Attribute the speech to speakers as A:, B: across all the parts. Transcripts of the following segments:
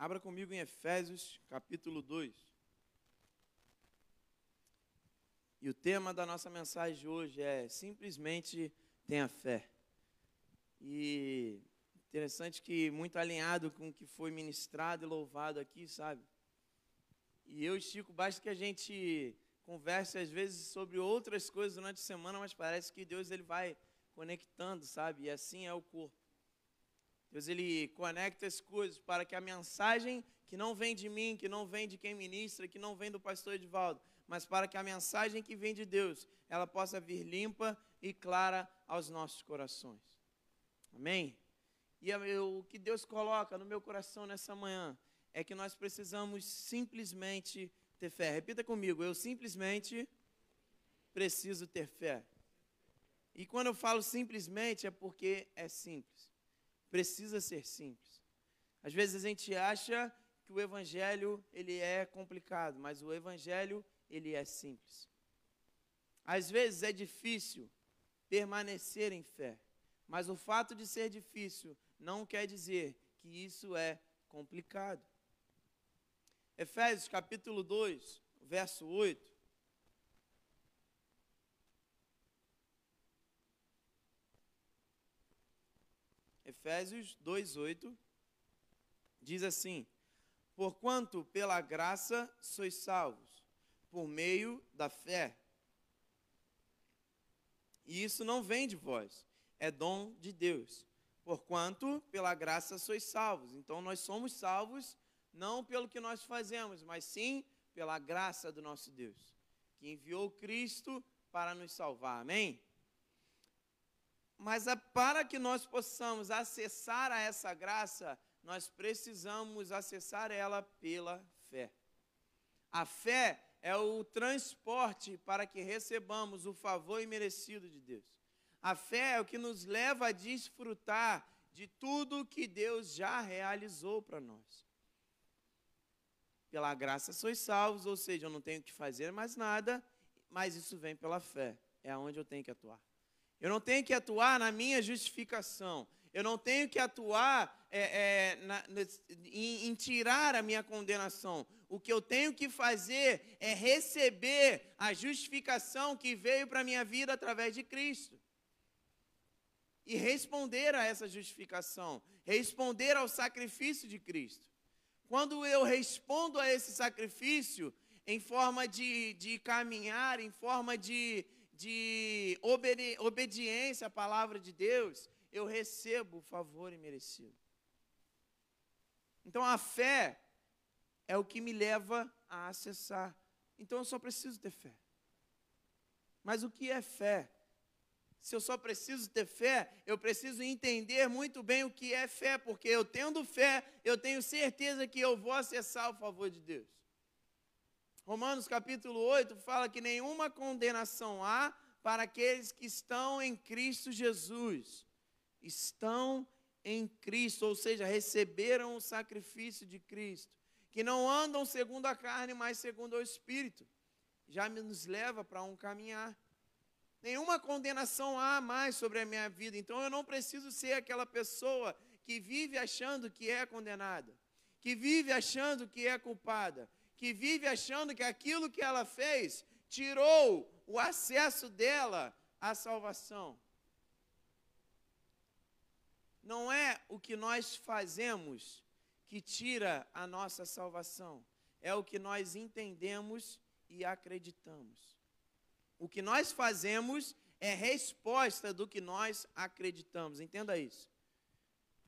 A: Abra comigo em Efésios, capítulo 2. E o tema da nossa mensagem hoje é simplesmente tenha fé. E interessante que muito alinhado com o que foi ministrado e louvado aqui, sabe? E eu e Chico, basta que a gente converse às vezes sobre outras coisas durante a semana, mas parece que Deus ele vai conectando, sabe? E assim é o corpo. Deus ele conecta as coisas para que a mensagem que não vem de mim, que não vem de quem ministra, que não vem do pastor Edivaldo, mas para que a mensagem que vem de Deus, ela possa vir limpa e clara aos nossos corações. Amém? E o que Deus coloca no meu coração nessa manhã é que nós precisamos simplesmente ter fé. Repita comigo, eu simplesmente preciso ter fé. E quando eu falo simplesmente é porque é simples precisa ser simples. Às vezes a gente acha que o evangelho ele é complicado, mas o evangelho ele é simples. Às vezes é difícil permanecer em fé, mas o fato de ser difícil não quer dizer que isso é complicado. Efésios capítulo 2, verso 8 Efésios 2:8 diz assim: Porquanto pela graça sois salvos, por meio da fé. E isso não vem de vós, é dom de Deus. Porquanto pela graça sois salvos. Então nós somos salvos não pelo que nós fazemos, mas sim pela graça do nosso Deus, que enviou Cristo para nos salvar. Amém? Mas é para que nós possamos acessar a essa graça, nós precisamos acessar ela pela fé. A fé é o transporte para que recebamos o favor imerecido de Deus. A fé é o que nos leva a desfrutar de tudo que Deus já realizou para nós. Pela graça sois salvos, ou seja, eu não tenho que fazer mais nada, mas isso vem pela fé. É aonde eu tenho que atuar. Eu não tenho que atuar na minha justificação. Eu não tenho que atuar é, é, na, em, em tirar a minha condenação. O que eu tenho que fazer é receber a justificação que veio para a minha vida através de Cristo. E responder a essa justificação, responder ao sacrifício de Cristo. Quando eu respondo a esse sacrifício em forma de, de caminhar, em forma de, de obedi obediência à palavra de Deus, eu recebo o favor imerecido. Então a fé é o que me leva a acessar. Então eu só preciso ter fé. Mas o que é fé? Se eu só preciso ter fé, eu preciso entender muito bem o que é fé, porque eu tendo fé, eu tenho certeza que eu vou acessar o favor de Deus. Romanos capítulo 8 fala que nenhuma condenação há para aqueles que estão em Cristo Jesus. Estão em Cristo, ou seja, receberam o sacrifício de Cristo, que não andam segundo a carne, mas segundo o Espírito. Já nos leva para um caminhar. Nenhuma condenação há mais sobre a minha vida, então eu não preciso ser aquela pessoa que vive achando que é condenada, que vive achando que é culpada, que vive achando que aquilo que ela fez tirou o acesso dela à salvação. Não é o que nós fazemos que tira a nossa salvação, é o que nós entendemos e acreditamos. O que nós fazemos é resposta do que nós acreditamos, entenda isso.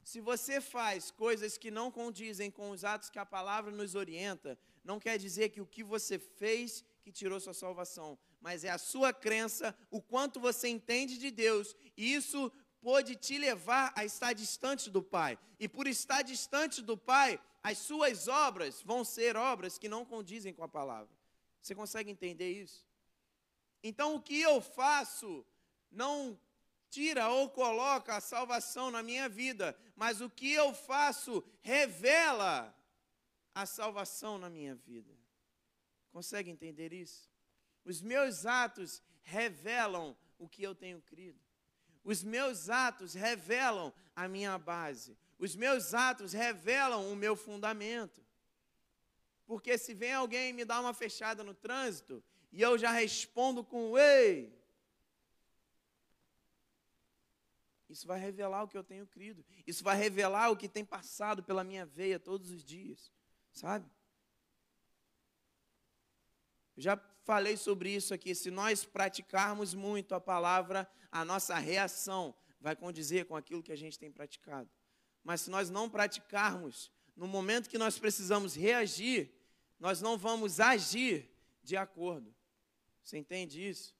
A: Se você faz coisas que não condizem com os atos que a palavra nos orienta, não quer dizer que o que você fez que tirou sua salvação, mas é a sua crença, o quanto você entende de Deus, e isso pode te levar a estar distante do Pai. E por estar distante do Pai, as suas obras vão ser obras que não condizem com a palavra. Você consegue entender isso? Então, o que eu faço não tira ou coloca a salvação na minha vida, mas o que eu faço revela a salvação na minha vida. Consegue entender isso? Os meus atos revelam o que eu tenho crido. Os meus atos revelam a minha base. Os meus atos revelam o meu fundamento. Porque se vem alguém me dar uma fechada no trânsito e eu já respondo com ei, isso vai revelar o que eu tenho crido. Isso vai revelar o que tem passado pela minha veia todos os dias, sabe? Já falei sobre isso aqui. Se nós praticarmos muito a palavra, a nossa reação vai condizer com aquilo que a gente tem praticado. Mas se nós não praticarmos, no momento que nós precisamos reagir, nós não vamos agir de acordo. Você entende isso?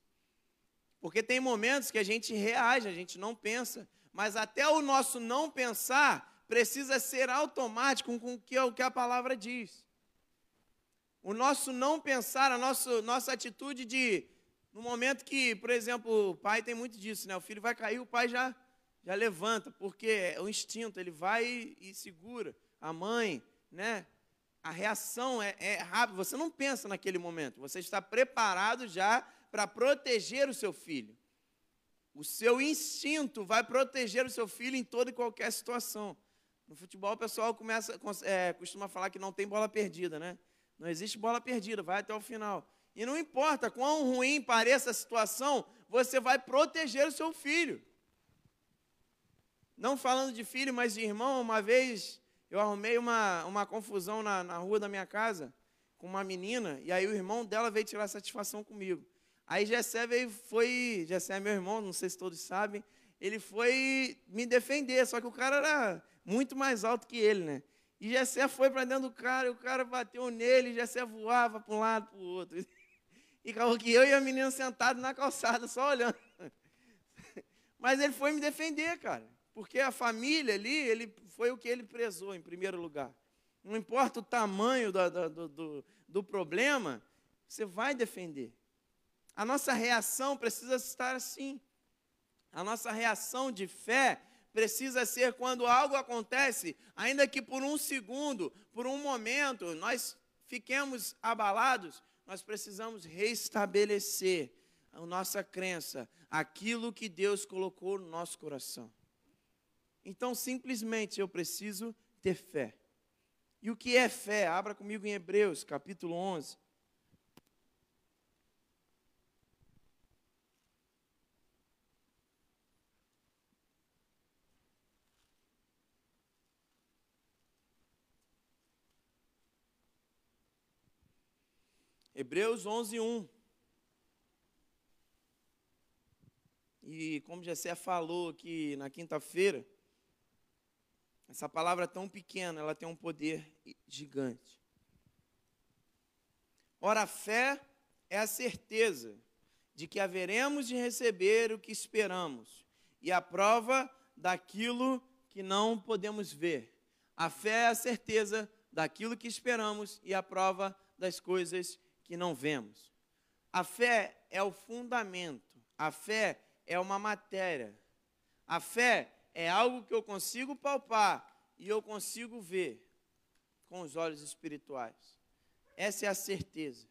A: Porque tem momentos que a gente reage, a gente não pensa, mas até o nosso não pensar precisa ser automático com o que a palavra diz. O nosso não pensar, a nossa, nossa atitude de, no momento que, por exemplo, o pai tem muito disso, né? O filho vai cair, o pai já, já levanta, porque é o instinto, ele vai e, e segura. A mãe, né? A reação é, é rápida, você não pensa naquele momento, você está preparado já para proteger o seu filho. O seu instinto vai proteger o seu filho em toda e qualquer situação. No futebol, o pessoal começa, é, costuma falar que não tem bola perdida, né? Não existe bola perdida, vai até o final. E não importa quão ruim pareça a situação, você vai proteger o seu filho. Não falando de filho, mas de irmão, uma vez eu arrumei uma, uma confusão na, na rua da minha casa com uma menina, e aí o irmão dela veio tirar satisfação comigo. Aí Jessé veio, foi, Jessé é meu irmão, não sei se todos sabem, ele foi me defender, só que o cara era muito mais alto que ele, né? E Jessé foi para dentro do cara, e o cara bateu nele, e Jessé voava para um lado para o outro. E acabou que eu e a menina sentados na calçada, só olhando. Mas ele foi me defender, cara. Porque a família ali, ele foi o que ele prezou em primeiro lugar. Não importa o tamanho do, do, do, do problema, você vai defender. A nossa reação precisa estar assim. A nossa reação de fé precisa ser quando algo acontece, ainda que por um segundo, por um momento, nós fiquemos abalados, nós precisamos restabelecer a nossa crença, aquilo que Deus colocou no nosso coração. Então, simplesmente eu preciso ter fé. E o que é fé? Abra comigo em Hebreus, capítulo 11. Hebreus 11, 1. E como Jessé falou aqui na quinta-feira, essa palavra tão pequena, ela tem um poder gigante. Ora, a fé é a certeza de que haveremos de receber o que esperamos e a prova daquilo que não podemos ver. A fé é a certeza daquilo que esperamos e a prova das coisas que não vemos. A fé é o fundamento, a fé é uma matéria. A fé é algo que eu consigo palpar e eu consigo ver com os olhos espirituais. Essa é a certeza.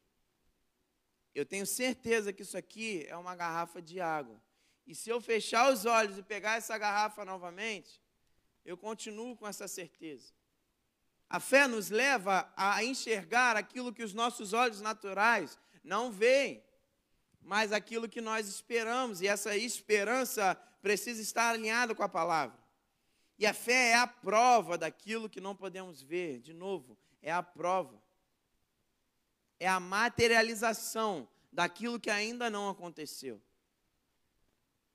A: Eu tenho certeza que isso aqui é uma garrafa de água. E se eu fechar os olhos e pegar essa garrafa novamente, eu continuo com essa certeza. A fé nos leva a enxergar aquilo que os nossos olhos naturais não veem, mas aquilo que nós esperamos, e essa esperança precisa estar alinhada com a palavra. E a fé é a prova daquilo que não podemos ver, de novo, é a prova. É a materialização daquilo que ainda não aconteceu.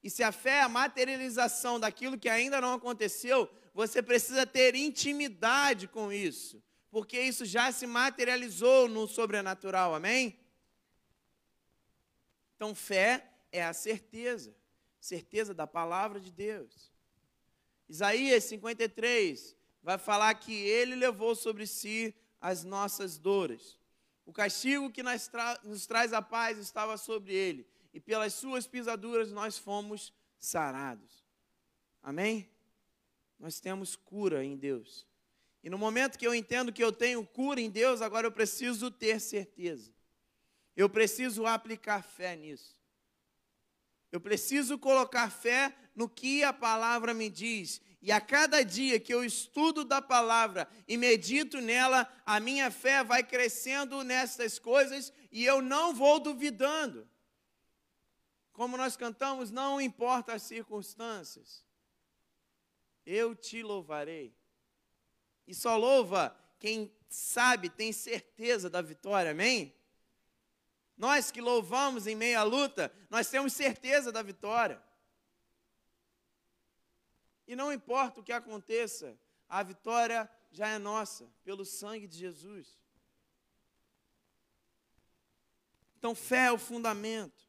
A: E se a fé é a materialização daquilo que ainda não aconteceu, você precisa ter intimidade com isso, porque isso já se materializou no sobrenatural, amém? Então, fé é a certeza, certeza da palavra de Deus. Isaías 53 vai falar que ele levou sobre si as nossas dores. O castigo que nos, tra nos traz a paz estava sobre ele, e pelas suas pisaduras nós fomos sarados. Amém? Nós temos cura em Deus. E no momento que eu entendo que eu tenho cura em Deus, agora eu preciso ter certeza. Eu preciso aplicar fé nisso. Eu preciso colocar fé no que a palavra me diz. E a cada dia que eu estudo da palavra e medito nela, a minha fé vai crescendo nessas coisas e eu não vou duvidando. Como nós cantamos, não importa as circunstâncias, eu te louvarei. E só louva quem sabe, tem certeza da vitória, amém? Nós que louvamos em meio à luta, nós temos certeza da vitória. E não importa o que aconteça, a vitória já é nossa, pelo sangue de Jesus. Então, fé é o fundamento.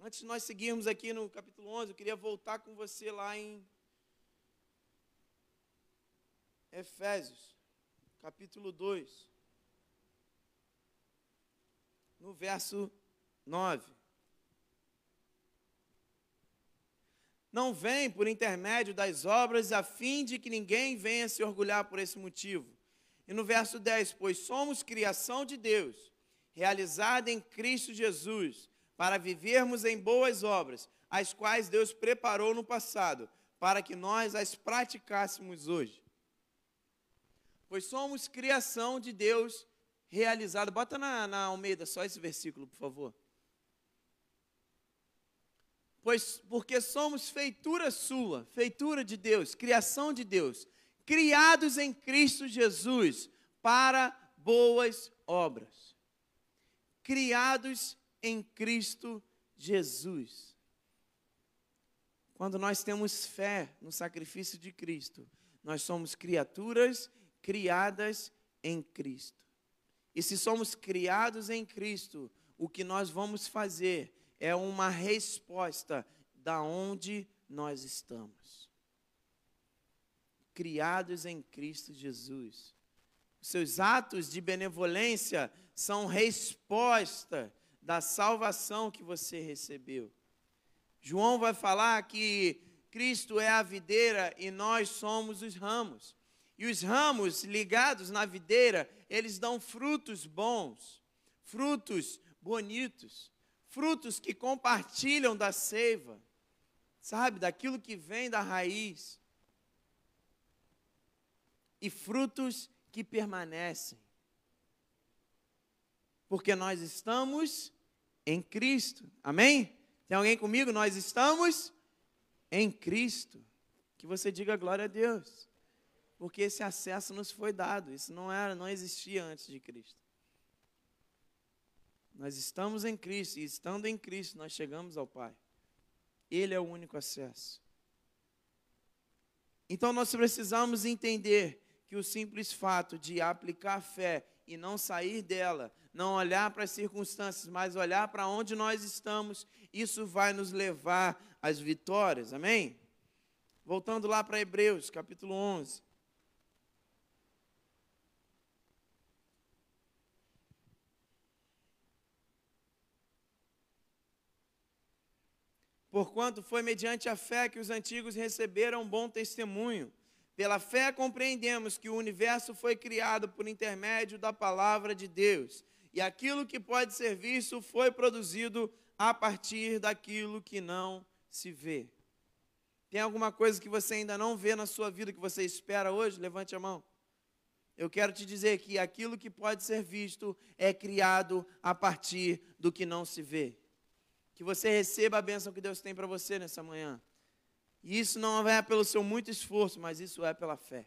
A: Antes de nós seguirmos aqui no capítulo 11, eu queria voltar com você lá em Efésios, capítulo 2, no verso 9. não vem por intermédio das obras, a fim de que ninguém venha se orgulhar por esse motivo. E no verso 10, pois somos criação de Deus, realizada em Cristo Jesus, para vivermos em boas obras, as quais Deus preparou no passado, para que nós as praticássemos hoje. Pois somos criação de Deus realizada. Bota na, na Almeida só esse versículo, por favor pois porque somos feitura sua, feitura de Deus, criação de Deus, criados em Cristo Jesus para boas obras. Criados em Cristo Jesus. Quando nós temos fé no sacrifício de Cristo, nós somos criaturas criadas em Cristo. E se somos criados em Cristo, o que nós vamos fazer é uma resposta da onde nós estamos. Criados em Cristo Jesus. Seus atos de benevolência são resposta da salvação que você recebeu. João vai falar que Cristo é a videira e nós somos os ramos. E os ramos ligados na videira, eles dão frutos bons, frutos bonitos frutos que compartilham da seiva, sabe, daquilo que vem da raiz, e frutos que permanecem, porque nós estamos em Cristo, amém? Tem alguém comigo? Nós estamos em Cristo. Que você diga glória a Deus, porque esse acesso nos foi dado, isso não era, não existia antes de Cristo. Nós estamos em Cristo e estando em Cristo nós chegamos ao Pai. Ele é o único acesso. Então nós precisamos entender que o simples fato de aplicar fé e não sair dela, não olhar para as circunstâncias, mas olhar para onde nós estamos, isso vai nos levar às vitórias. Amém? Voltando lá para Hebreus, capítulo 11. Porquanto foi mediante a fé que os antigos receberam bom testemunho. Pela fé compreendemos que o universo foi criado por intermédio da palavra de Deus, e aquilo que pode ser visto foi produzido a partir daquilo que não se vê. Tem alguma coisa que você ainda não vê na sua vida que você espera hoje? Levante a mão. Eu quero te dizer que aquilo que pode ser visto é criado a partir do que não se vê que você receba a bênção que Deus tem para você nessa manhã. E isso não é pelo seu muito esforço, mas isso é pela fé.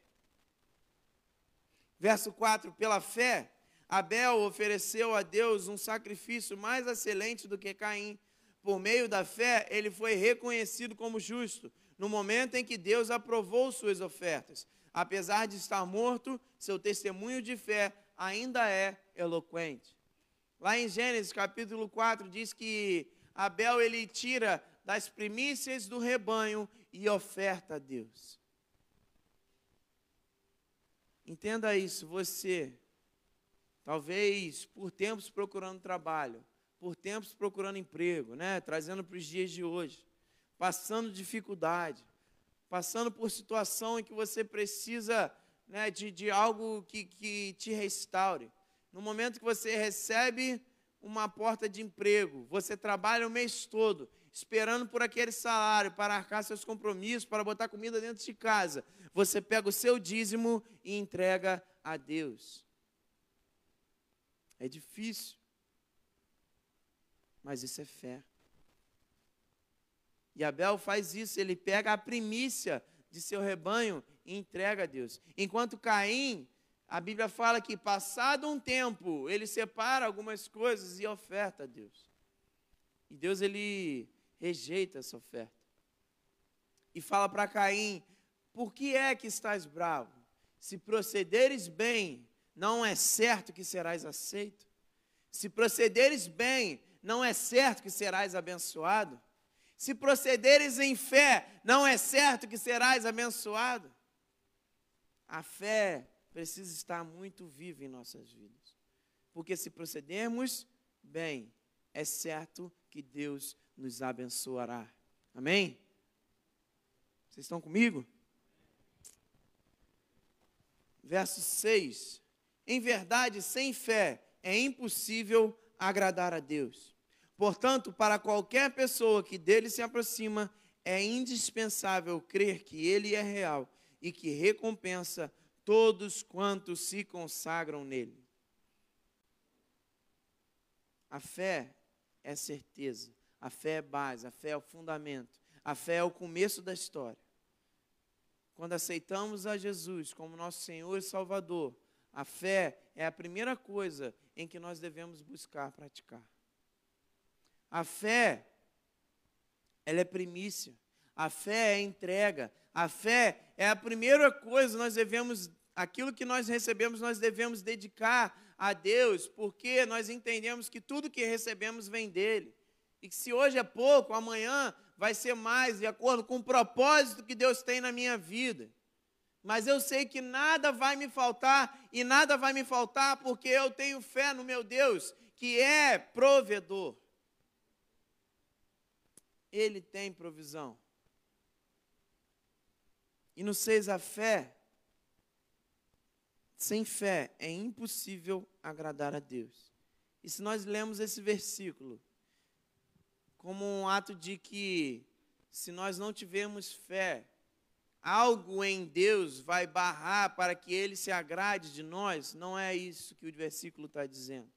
A: Verso 4: Pela fé, Abel ofereceu a Deus um sacrifício mais excelente do que Caim. Por meio da fé, ele foi reconhecido como justo, no momento em que Deus aprovou suas ofertas. Apesar de estar morto, seu testemunho de fé ainda é eloquente. Lá em Gênesis capítulo 4 diz que Abel ele tira das primícias do rebanho e oferta a Deus. Entenda isso, você, talvez por tempos procurando trabalho, por tempos procurando emprego, né, trazendo para os dias de hoje, passando dificuldade, passando por situação em que você precisa né, de, de algo que, que te restaure. No momento que você recebe uma porta de emprego, você trabalha o mês todo esperando por aquele salário para arcar seus compromissos, para botar comida dentro de casa. Você pega o seu dízimo e entrega a Deus. É difícil, mas isso é fé. E Abel faz isso, ele pega a primícia de seu rebanho e entrega a Deus. Enquanto Caim, a Bíblia fala que passado um tempo, ele separa algumas coisas e oferta a Deus. E Deus ele rejeita essa oferta. E fala para Caim: Por que é que estás bravo? Se procederes bem, não é certo que serás aceito. Se procederes bem, não é certo que serás abençoado. Se procederes em fé, não é certo que serás abençoado. A fé precisa estar muito viva em nossas vidas. Porque se procedermos bem, é certo que Deus nos abençoará. Amém? Vocês estão comigo? Verso 6. Em verdade, sem fé é impossível agradar a Deus. Portanto, para qualquer pessoa que dele se aproxima, é indispensável crer que ele é real e que recompensa todos quantos se consagram nele. A fé é certeza, a fé é base, a fé é o fundamento, a fé é o começo da história. Quando aceitamos a Jesus como nosso Senhor e Salvador, a fé é a primeira coisa em que nós devemos buscar praticar. A fé, ela é primícia. A fé é entrega. A fé é a primeira coisa nós devemos, aquilo que nós recebemos, nós devemos dedicar a Deus, porque nós entendemos que tudo que recebemos vem dele. E que se hoje é pouco, amanhã vai ser mais, de acordo com o propósito que Deus tem na minha vida. Mas eu sei que nada vai me faltar, e nada vai me faltar porque eu tenho fé no meu Deus, que é provedor. Ele tem provisão. E no 6, a fé. Sem fé é impossível agradar a Deus. E se nós lemos esse versículo como um ato de que, se nós não tivermos fé, algo em Deus vai barrar para que ele se agrade de nós, não é isso que o versículo está dizendo.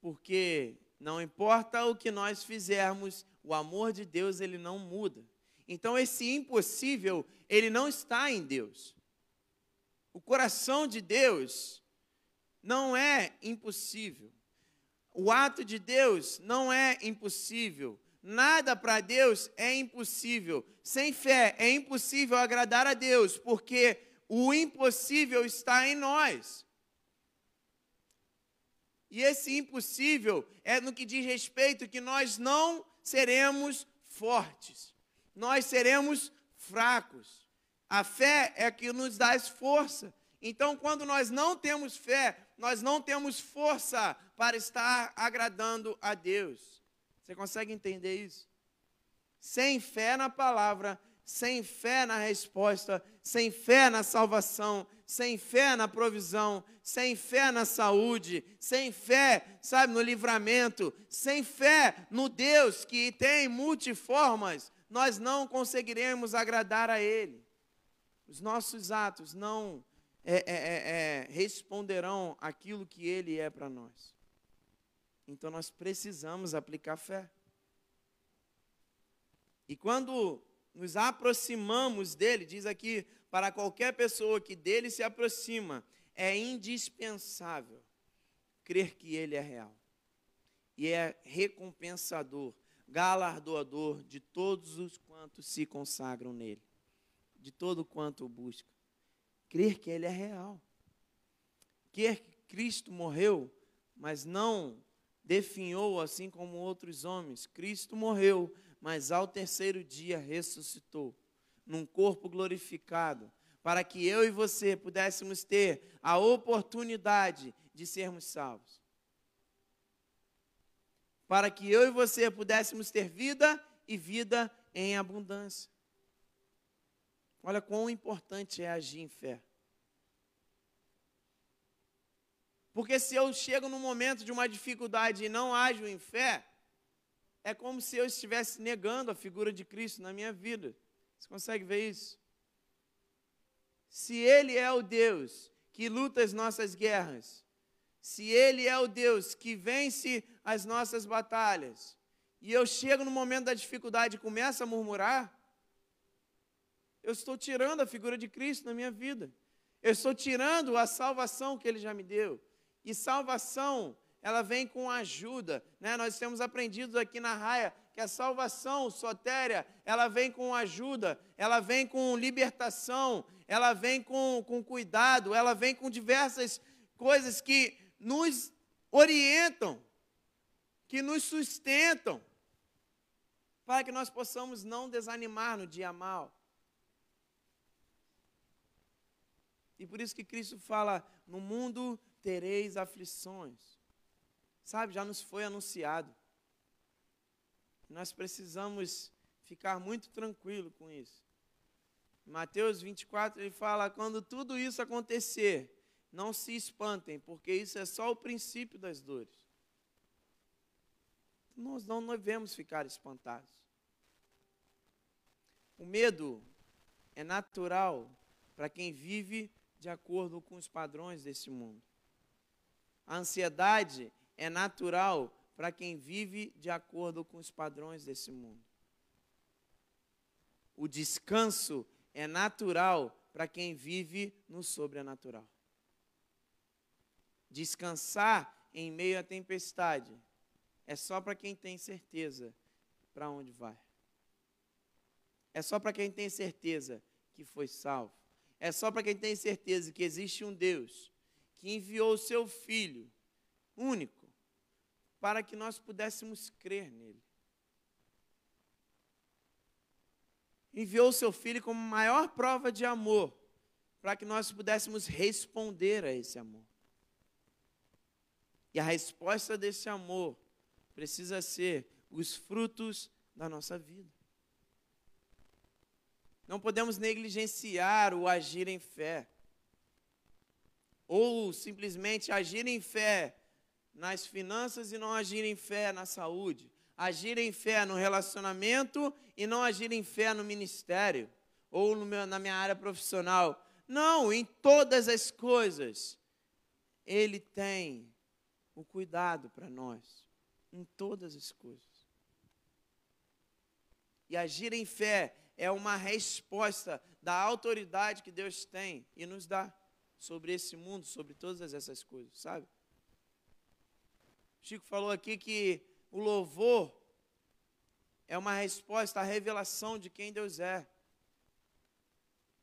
A: Porque não importa o que nós fizermos, o amor de Deus ele não muda. Então esse impossível, ele não está em Deus. O coração de Deus não é impossível. O ato de Deus não é impossível. Nada para Deus é impossível. Sem fé é impossível agradar a Deus, porque o impossível está em nós. E esse impossível é no que diz respeito que nós não seremos fortes. Nós seremos fracos. A fé é que nos dá força. Então, quando nós não temos fé, nós não temos força para estar agradando a Deus. Você consegue entender isso? Sem fé na palavra, sem fé na resposta, sem fé na salvação, sem fé na provisão, sem fé na saúde, sem fé, sabe, no livramento, sem fé no Deus que tem multiformas, nós não conseguiremos agradar a Ele. Os nossos atos não é, é, é, é responderão aquilo que Ele é para nós. Então nós precisamos aplicar fé. E quando nos aproximamos dele, diz aqui, para qualquer pessoa que dele se aproxima, é indispensável crer que ele é real. E é recompensador, galardoador de todos os quantos se consagram nele, de todo quanto o busca. Crer que ele é real. Crer que Cristo morreu, mas não definhou assim como outros homens. Cristo morreu, mas ao terceiro dia ressuscitou, num corpo glorificado, para que eu e você pudéssemos ter a oportunidade de sermos salvos. Para que eu e você pudéssemos ter vida e vida em abundância. Olha quão importante é agir em fé. Porque se eu chego num momento de uma dificuldade e não ajo em fé, é como se eu estivesse negando a figura de Cristo na minha vida. Você consegue ver isso? Se Ele é o Deus que luta as nossas guerras, se Ele é o Deus que vence as nossas batalhas, e eu chego no momento da dificuldade e começo a murmurar, eu estou tirando a figura de Cristo na minha vida. Eu estou tirando a salvação que Ele já me deu. E salvação ela vem com ajuda. Né? Nós temos aprendido aqui na raia que a salvação sotéria, ela vem com ajuda, ela vem com libertação, ela vem com, com cuidado, ela vem com diversas coisas que nos orientam, que nos sustentam, para que nós possamos não desanimar no dia mal. E por isso que Cristo fala: no mundo tereis aflições. Sabe, já nos foi anunciado. Nós precisamos ficar muito tranquilo com isso. Mateus 24 ele fala: quando tudo isso acontecer, não se espantem, porque isso é só o princípio das dores. Nós não devemos ficar espantados. O medo é natural para quem vive de acordo com os padrões desse mundo. A ansiedade é natural para quem vive de acordo com os padrões desse mundo. O descanso é natural para quem vive no sobrenatural. Descansar em meio à tempestade é só para quem tem certeza para onde vai. É só para quem tem certeza que foi salvo. É só para quem tem certeza que existe um Deus que enviou o seu Filho único para que nós pudéssemos crer nele. Enviou o seu filho como maior prova de amor, para que nós pudéssemos responder a esse amor. E a resposta desse amor precisa ser os frutos da nossa vida. Não podemos negligenciar o agir em fé. Ou simplesmente agir em fé nas finanças e não agir em fé na saúde, agir em fé no relacionamento e não agir em fé no ministério ou no meu, na minha área profissional. Não, em todas as coisas, Ele tem o cuidado para nós, em todas as coisas. E agir em fé é uma resposta da autoridade que Deus tem e nos dá sobre esse mundo, sobre todas essas coisas, sabe? Chico falou aqui que o louvor é uma resposta à revelação de quem Deus é.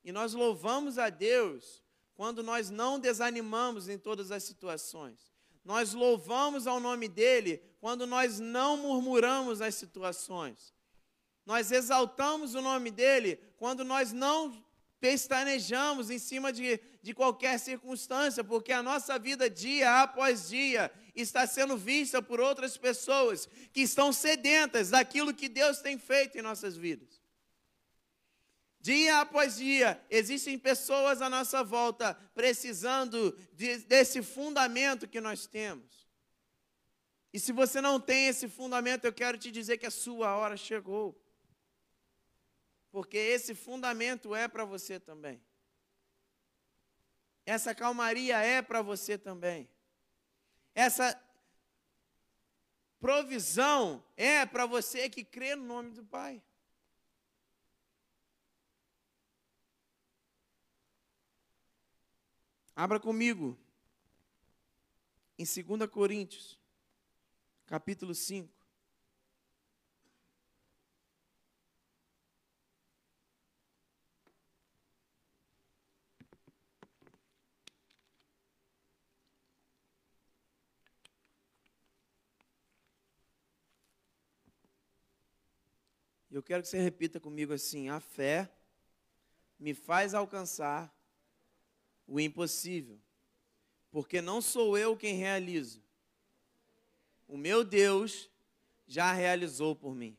A: E nós louvamos a Deus quando nós não desanimamos em todas as situações. Nós louvamos ao nome dele quando nós não murmuramos as situações. Nós exaltamos o nome dele quando nós não pestanejamos em cima de, de qualquer circunstância, porque a nossa vida, dia após dia, está sendo vista por outras pessoas que estão sedentas daquilo que Deus tem feito em nossas vidas. Dia após dia, existem pessoas à nossa volta precisando de, desse fundamento que nós temos. E se você não tem esse fundamento, eu quero te dizer que a sua hora chegou. Porque esse fundamento é para você também. Essa calmaria é para você também. Essa provisão é para você que crê no nome do Pai. Abra comigo em 2 Coríntios, capítulo 5. Eu quero que você repita comigo assim: a fé me faz alcançar o impossível, porque não sou eu quem realizo, o meu Deus já realizou por mim.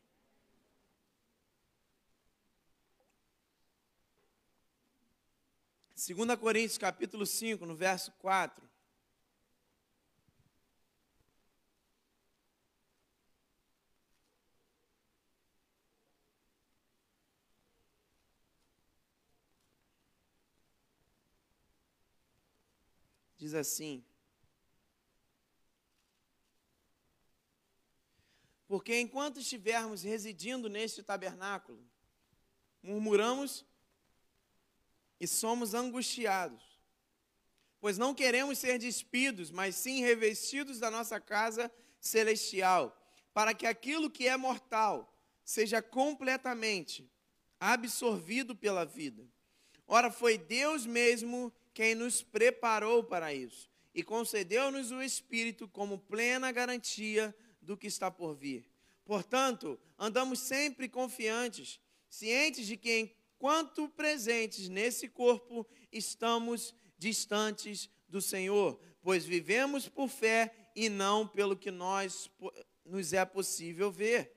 A: Segunda Coríntios capítulo 5, no verso 4. Diz assim: Porque enquanto estivermos residindo neste tabernáculo, murmuramos e somos angustiados, pois não queremos ser despidos, mas sim revestidos da nossa casa celestial, para que aquilo que é mortal seja completamente absorvido pela vida. Ora, foi Deus mesmo quem nos preparou para isso e concedeu-nos o Espírito como plena garantia do que está por vir. Portanto, andamos sempre confiantes, cientes de que, enquanto presentes nesse corpo, estamos distantes do Senhor, pois vivemos por fé e não pelo que nós nos é possível ver.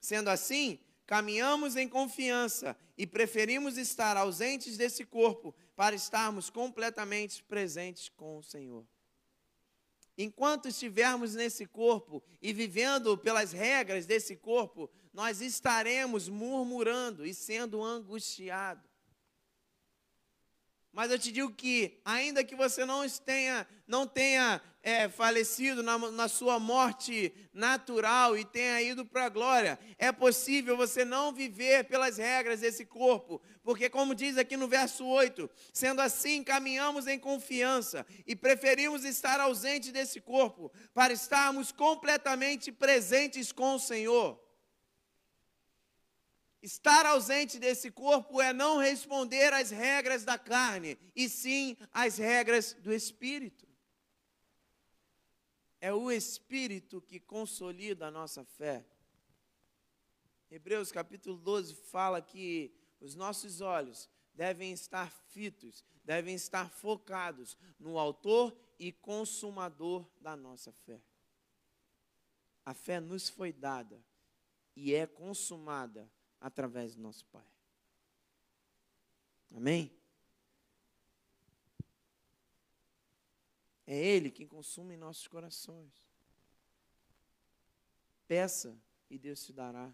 A: Sendo assim, caminhamos em confiança e preferimos estar ausentes desse corpo para estarmos completamente presentes com o Senhor. Enquanto estivermos nesse corpo e vivendo pelas regras desse corpo, nós estaremos murmurando e sendo angustiados. Mas eu te digo que, ainda que você não tenha, não tenha é, falecido na, na sua morte natural e tenha ido para a glória, é possível você não viver pelas regras desse corpo, porque, como diz aqui no verso 8, sendo assim, caminhamos em confiança e preferimos estar ausente desse corpo para estarmos completamente presentes com o Senhor. Estar ausente desse corpo é não responder às regras da carne, e sim às regras do espírito. É o espírito que consolida a nossa fé. Hebreus capítulo 12 fala que os nossos olhos devem estar fitos, devem estar focados no autor e consumador da nossa fé. A fé nos foi dada e é consumada através do nosso Pai. Amém? É Ele quem consome em nossos corações. Peça e Deus te dará.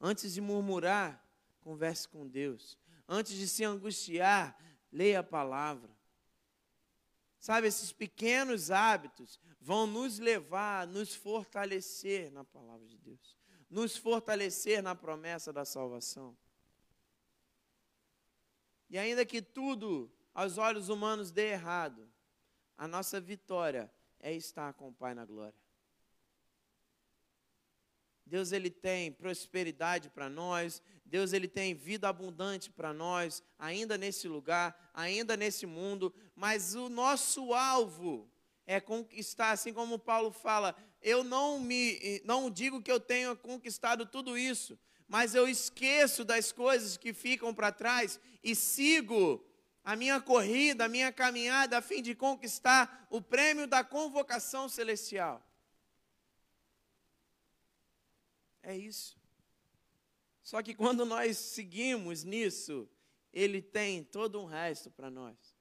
A: Antes de murmurar, converse com Deus. Antes de se angustiar, leia a palavra. Sabe, esses pequenos hábitos vão nos levar, nos fortalecer na palavra de Deus nos fortalecer na promessa da salvação. E ainda que tudo aos olhos humanos dê errado, a nossa vitória é estar com o Pai na glória. Deus ele tem prosperidade para nós, Deus ele tem vida abundante para nós, ainda nesse lugar, ainda nesse mundo, mas o nosso alvo é conquistar, assim como Paulo fala, eu não me não digo que eu tenha conquistado tudo isso, mas eu esqueço das coisas que ficam para trás e sigo a minha corrida, a minha caminhada a fim de conquistar o prêmio da convocação celestial. É isso. Só que quando nós seguimos nisso, ele tem todo um resto para nós.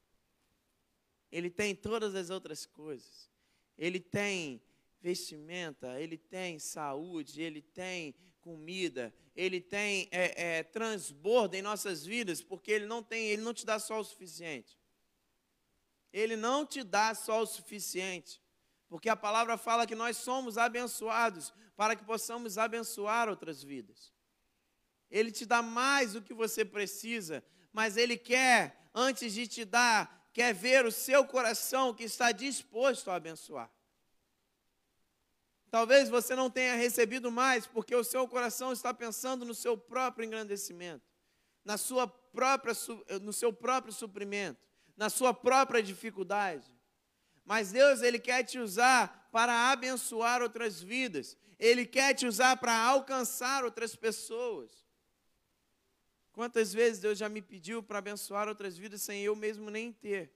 A: Ele tem todas as outras coisas. Ele tem vestimenta, ele tem saúde, ele tem comida, ele tem é, é, transbordo em nossas vidas, porque ele não tem, ele não te dá só o suficiente. Ele não te dá só o suficiente, porque a palavra fala que nós somos abençoados para que possamos abençoar outras vidas. Ele te dá mais do que você precisa, mas ele quer, antes de te dar, quer ver o seu coração que está disposto a abençoar. Talvez você não tenha recebido mais porque o seu coração está pensando no seu próprio engrandecimento, na sua própria, no seu próprio suprimento, na sua própria dificuldade. Mas Deus, Ele quer te usar para abençoar outras vidas. Ele quer te usar para alcançar outras pessoas. Quantas vezes Deus já me pediu para abençoar outras vidas sem eu mesmo nem ter?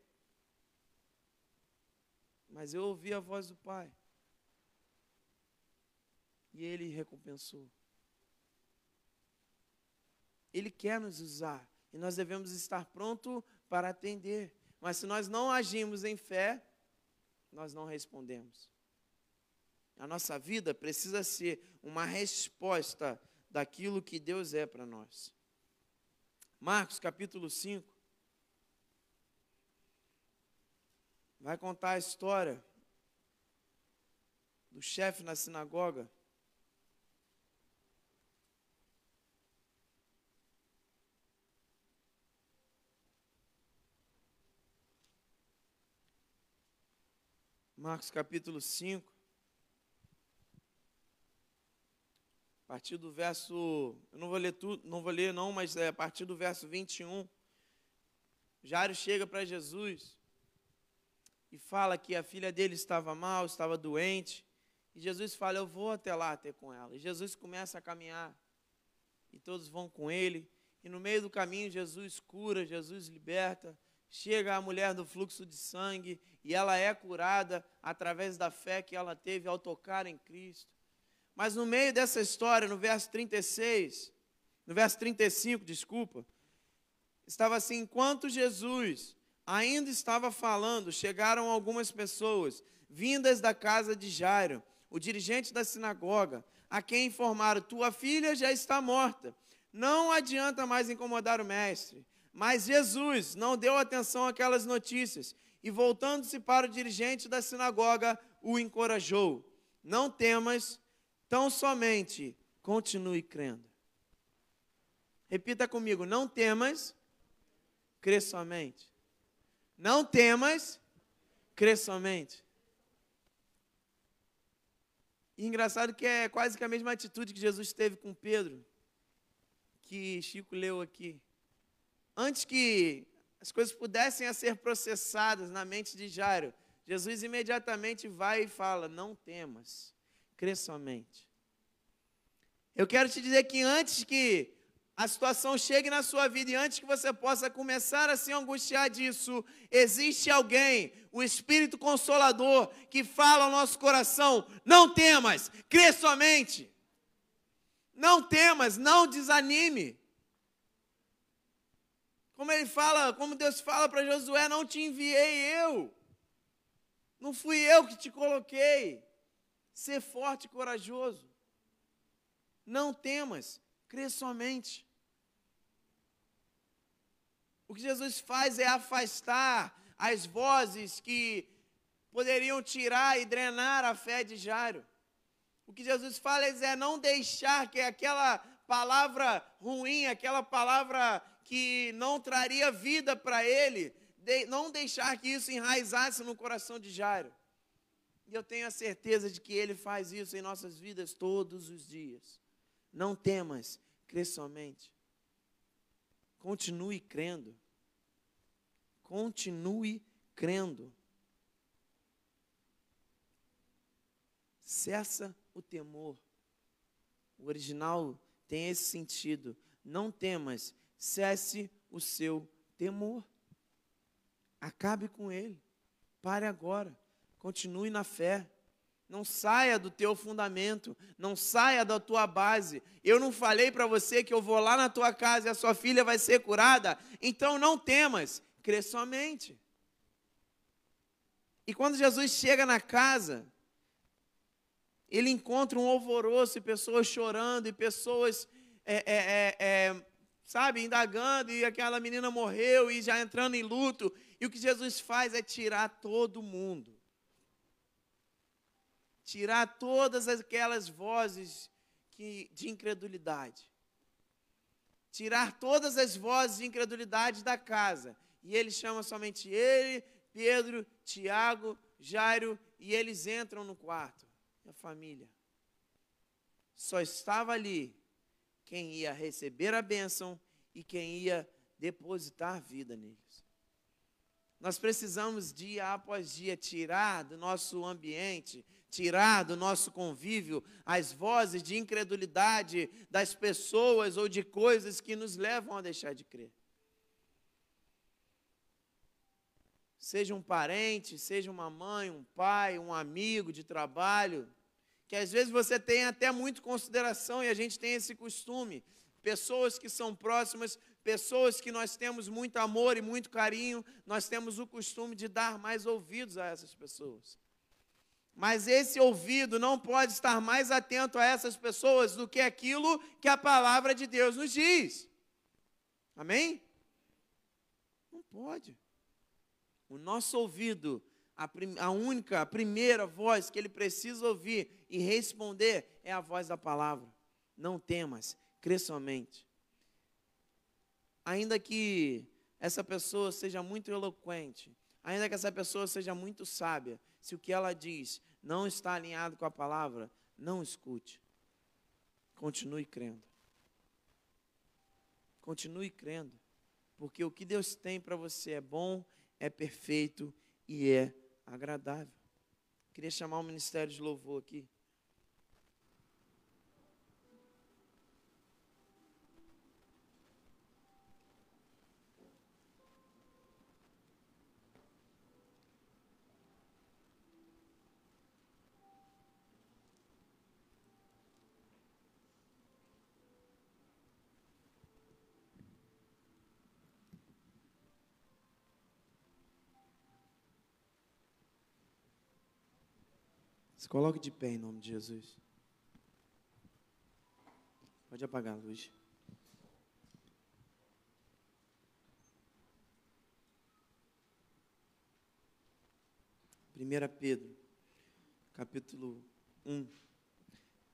A: Mas eu ouvi a voz do Pai e ele recompensou. Ele quer nos usar e nós devemos estar pronto para atender. Mas se nós não agimos em fé, nós não respondemos. A nossa vida precisa ser uma resposta daquilo que Deus é para nós. Marcos capítulo 5. vai contar a história do chefe na sinagoga. Marcos capítulo 5. A partir do verso, eu não vou ler tudo, não vou ler não, mas é a partir do verso 21. Jairo chega para Jesus e fala que a filha dele estava mal, estava doente. E Jesus fala: Eu vou até lá ter com ela. E Jesus começa a caminhar. E todos vão com ele. E no meio do caminho, Jesus cura, Jesus liberta. Chega a mulher do fluxo de sangue e ela é curada através da fé que ela teve ao tocar em Cristo. Mas no meio dessa história, no verso 36, no verso 35, desculpa, estava assim: enquanto Jesus ainda estava falando, chegaram algumas pessoas, vindas da casa de Jairo, o dirigente da sinagoga, a quem informaram: Tua filha já está morta, não adianta mais incomodar o mestre. Mas Jesus não deu atenção àquelas notícias e, voltando-se para o dirigente da sinagoga, o encorajou: Não temas, Tão somente continue crendo. Repita comigo: não temas, crê somente. Não temas, crê somente. E engraçado que é quase que a mesma atitude que Jesus teve com Pedro, que Chico leu aqui. Antes que as coisas pudessem a ser processadas na mente de Jairo, Jesus imediatamente vai e fala: Não temas, crê somente. Eu quero te dizer que antes que a situação chegue na sua vida e antes que você possa começar a se angustiar disso, existe alguém, o Espírito Consolador, que fala ao nosso coração: não temas, crê somente. Não temas, não desanime. Como ele fala, como Deus fala para Josué: não te enviei eu, não fui eu que te coloquei. Ser forte e corajoso. Não temas, crê somente. O que Jesus faz é afastar as vozes que poderiam tirar e drenar a fé de Jairo. O que Jesus fala é não deixar que aquela palavra ruim, aquela palavra que não traria vida para ele, não deixar que isso enraizasse no coração de Jairo. E eu tenho a certeza de que Ele faz isso em nossas vidas todos os dias. Não temas, crê somente. Continue crendo. Continue crendo. Cessa o temor. O original tem esse sentido. Não temas, cesse o seu temor. Acabe com ele. Pare agora. Continue na fé. Não saia do teu fundamento, não saia da tua base. Eu não falei para você que eu vou lá na tua casa e a sua filha vai ser curada? Então não temas, crê somente. E quando Jesus chega na casa, ele encontra um alvoroço e pessoas chorando e pessoas, é, é, é, é sabe, indagando, e aquela menina morreu e já entrando em luto. E o que Jesus faz é tirar todo mundo tirar todas aquelas vozes que, de incredulidade. Tirar todas as vozes de incredulidade da casa. E ele chama somente ele, Pedro, Tiago, Jairo, e eles entram no quarto. A família. Só estava ali quem ia receber a bênção e quem ia depositar vida neles. Nós precisamos, dia após dia, tirar do nosso ambiente, tirar do nosso convívio as vozes de incredulidade das pessoas ou de coisas que nos levam a deixar de crer. Seja um parente, seja uma mãe, um pai, um amigo de trabalho, que às vezes você tem até muito consideração e a gente tem esse costume. Pessoas que são próximas, pessoas que nós temos muito amor e muito carinho, nós temos o costume de dar mais ouvidos a essas pessoas. Mas esse ouvido não pode estar mais atento a essas pessoas do que aquilo que a palavra de Deus nos diz. Amém? Não pode. O nosso ouvido a, prim, a única, a primeira voz que ele precisa ouvir e responder é a voz da palavra. Não temas, crê somente. Ainda que essa pessoa seja muito eloquente, ainda que essa pessoa seja muito sábia, se o que ela diz não está alinhado com a palavra, não escute. Continue crendo. Continue crendo. Porque o que Deus tem para você é bom, é perfeito e é agradável. Queria chamar o ministério de louvor aqui. Coloque de pé em nome de Jesus. Pode apagar a luz. Primeira Pedro, capítulo 1,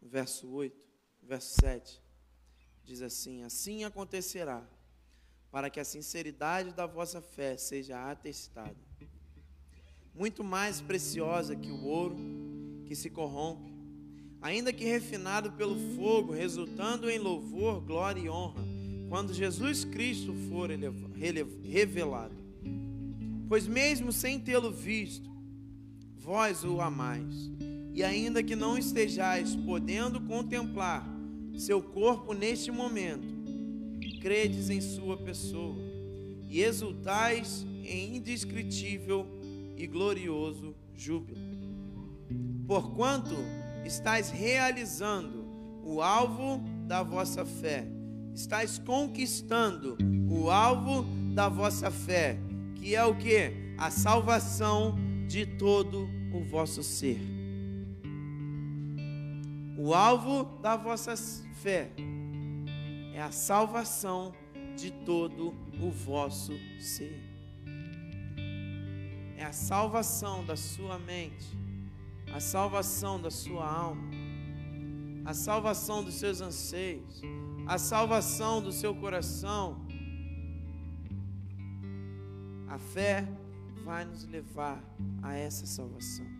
A: verso 8, verso 7, diz assim: Assim acontecerá, para que a sinceridade da vossa fé seja atestada, muito mais preciosa que o ouro que se corrompe, ainda que refinado pelo fogo, resultando em louvor, glória e honra, quando Jesus Cristo for revelado. Pois mesmo sem tê-lo visto, vós o amais, e ainda que não estejais podendo contemplar seu corpo neste momento, credes em sua pessoa e exultais em indescritível e glorioso júbilo porquanto estáis realizando o alvo da vossa fé, estáis conquistando o alvo da vossa fé, que é o que? A salvação de todo o vosso ser. O alvo da vossa fé é a salvação de todo o vosso ser. É a salvação da sua mente a salvação da sua alma, a salvação dos seus anseios, a salvação do seu coração. A fé vai nos levar a essa salvação.